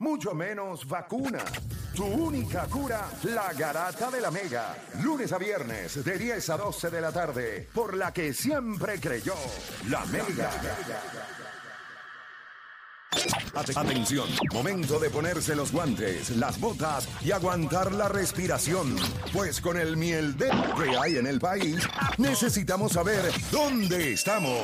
Mucho menos vacuna. Tu única cura, la garata de la mega. Lunes a viernes, de 10 a 12 de la tarde, por la que siempre creyó, la mega. Atención, momento de ponerse los guantes, las botas y aguantar la respiración. Pues con el miel de que hay en el país, necesitamos saber dónde estamos.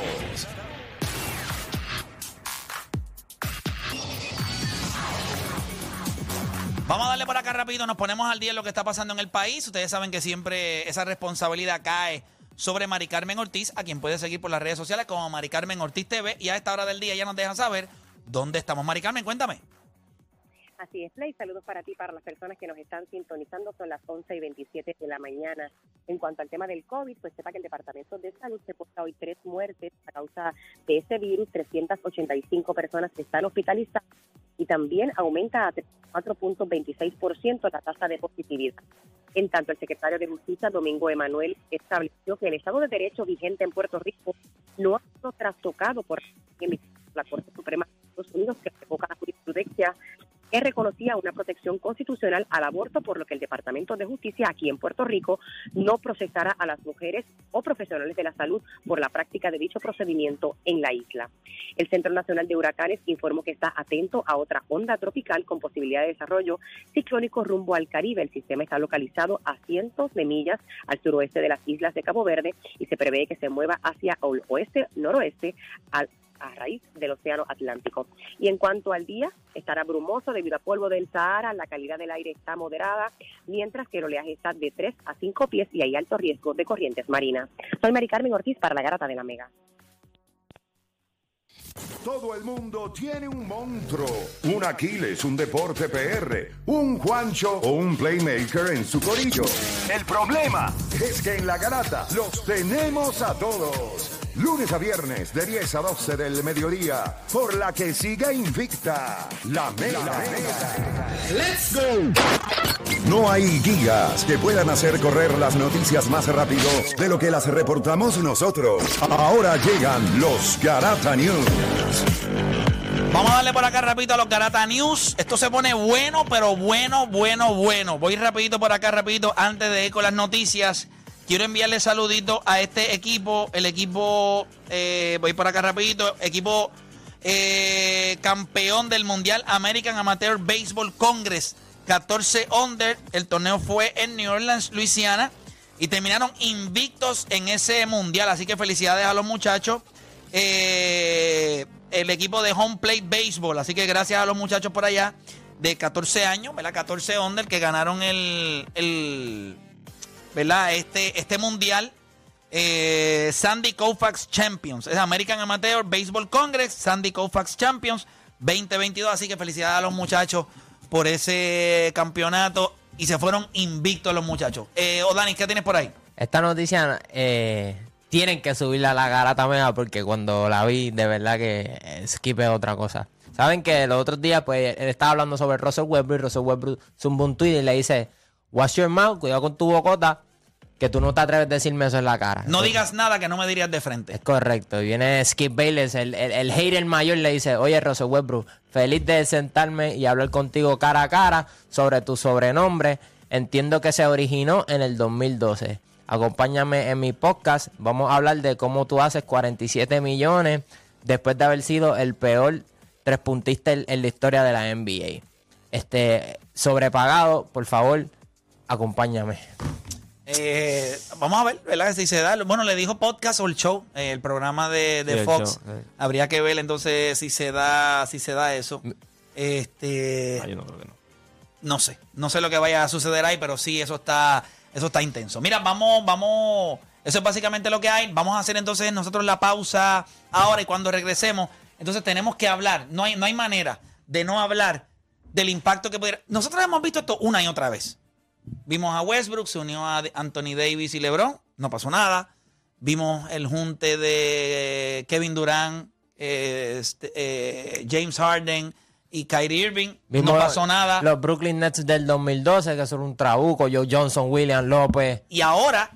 Vamos a darle por acá rápido, nos ponemos al día en lo que está pasando en el país. Ustedes saben que siempre esa responsabilidad cae sobre Mari Carmen Ortiz, a quien puede seguir por las redes sociales como Mari Carmen Ortiz TV. Y a esta hora del día ya nos deja saber dónde estamos. Mari Carmen, cuéntame. Así es, Play. Saludos para ti, para las personas que nos están sintonizando. Son las 11 y 27 de la mañana. En cuanto al tema del COVID, pues sepa que el Departamento de Salud reporta hoy tres muertes a causa de ese virus. 385 personas están hospitalizadas y también aumenta a 4.26% la tasa de positividad. En tanto, el secretario de Justicia, Domingo Emanuel, estableció que el Estado de Derecho vigente en Puerto Rico no ha sido trastocado por una protección constitucional al aborto, por lo que el Departamento de Justicia aquí en Puerto Rico no procesará a las mujeres o profesionales de la salud por la práctica de dicho procedimiento en la isla. El Centro Nacional de Huracanes informó que está atento a otra onda tropical con posibilidad de desarrollo ciclónico rumbo al Caribe. El sistema está localizado a cientos de millas al suroeste de las islas de Cabo Verde y se prevé que se mueva hacia el oeste-noroeste al a raíz del Océano Atlántico. Y en cuanto al día, estará brumoso debido a polvo del Sahara, la calidad del aire está moderada, mientras que el oleaje está de 3 a 5 pies y hay alto riesgo de corrientes marinas. Soy Mari Carmen Ortiz para la Garata de la Mega. Todo el mundo tiene un monstruo, un Aquiles, un Deporte PR, un Juancho o un Playmaker en su corillo. El problema es que en la garata los tenemos a todos. Lunes a viernes de 10 a 12 del mediodía, por la que siga invicta la Mega. ¡Let's go! No hay guías que puedan hacer correr las noticias más rápido de lo que las reportamos nosotros. Ahora llegan los Garata News. Vamos a darle por acá rapidito a los Garata News. Esto se pone bueno, pero bueno, bueno, bueno. Voy rapidito por acá, rapidito, antes de ir con las noticias. Quiero enviarle saluditos a este equipo, el equipo, eh, voy por acá rapidito, equipo eh, campeón del Mundial American Amateur Baseball Congress, 14 under, el torneo fue en New Orleans, Luisiana, y terminaron invictos en ese mundial, así que felicidades a los muchachos. Eh, el equipo de Home Plate Baseball, así que gracias a los muchachos por allá de 14 años, ¿verdad? 14 under que ganaron el, el ¿verdad? Este, este mundial. Eh, Sandy Koufax Champions. Es American Amateur Baseball Congress, Sandy Koufax Champions 2022. Así que felicidades a los muchachos por ese campeonato. Y se fueron invictos los muchachos. Eh, Dani, ¿qué tienes por ahí? Esta noticia eh, tienen que subirla a la garata mega porque cuando la vi, de verdad que skip es otra cosa. Saben que los otros días, pues, él estaba hablando sobre Russell Westbrook y Russell Westbrook zumba un tweet y le dice Wash your mouth, cuidado con tu bocota, que tú no te atreves a decirme eso en la cara. No digas nada que no me dirías de frente. Es correcto. Y viene Skip Bayless, el, el, el hater mayor, le dice, oye, Russell Westbrook, feliz de sentarme y hablar contigo cara a cara sobre tu sobrenombre. Entiendo que se originó en el 2012. Acompáñame en mi podcast. Vamos a hablar de cómo tú haces 47 millones después de haber sido el peor tres puntista en, en la historia de la NBA. Este, sobrepagado, por favor, acompáñame. Eh, vamos a ver, ¿verdad? Si se da. Bueno, le dijo podcast o el show, eh, el programa de, de Sí, Fox. show, sí. Habría que ver entonces si se da, si se da eso. Este, Ah, yo no creo que no. no sé, no sé lo que vaya a suceder ahí, pero sí, eso está, eso está intenso. Mira, vamos, vamos, eso es básicamente lo que hay. Vamos a hacer entonces nosotros la pausa ahora y cuando regresemos, entonces tenemos que hablar. No hay, no hay manera de no hablar del impacto que pudiera. Nosotros hemos visto esto una y otra vez. Vimos a Westbrook, se unió a Anthony Davis y LeBron, no pasó nada. Vimos el junte de Kevin Durant, eh, este, eh, James Harden y Kyrie Irving, Vimos no pasó nada. Los Brooklyn Nets del 2012, que son un trabuco. Joe Johnson, William López. Y ahora,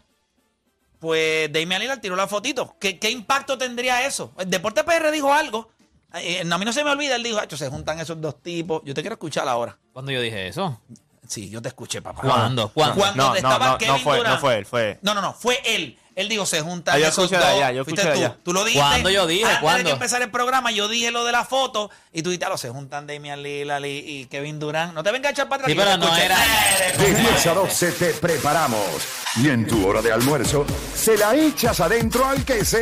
pues Damian Lillard tiró la fotito. ¿Qué, qué impacto tendría eso? El Deporte PR dijo algo. Eh, a mí no se me olvida, él dijo, "Acho, se juntan esos dos tipos. Yo te quiero escuchar ahora. Cuando yo dije eso. Sí, yo te escuché, papá. ¿Cuándo? ¿Cuándo? Cuando No, no, estaba no, no Kevin fue, Durant. no fue él, fue- No, no, no, fue él. Él dijo, se juntan Ah, yo esos dos. allá, yo Fuiste tú. allá. Tú lo dijiste. ¿Cuándo yo dije? Antes de empezara el programa, yo dije lo de la foto y tú dijiste, "Ah, se juntan Damian Lillard y, y Kevin Durant. No te vengas a echar para atrás. Sí, pero te no escuché. era- De 10 a 12 te preparamos. Y en tu hora de almuerzo, se la echas adentro al que sea.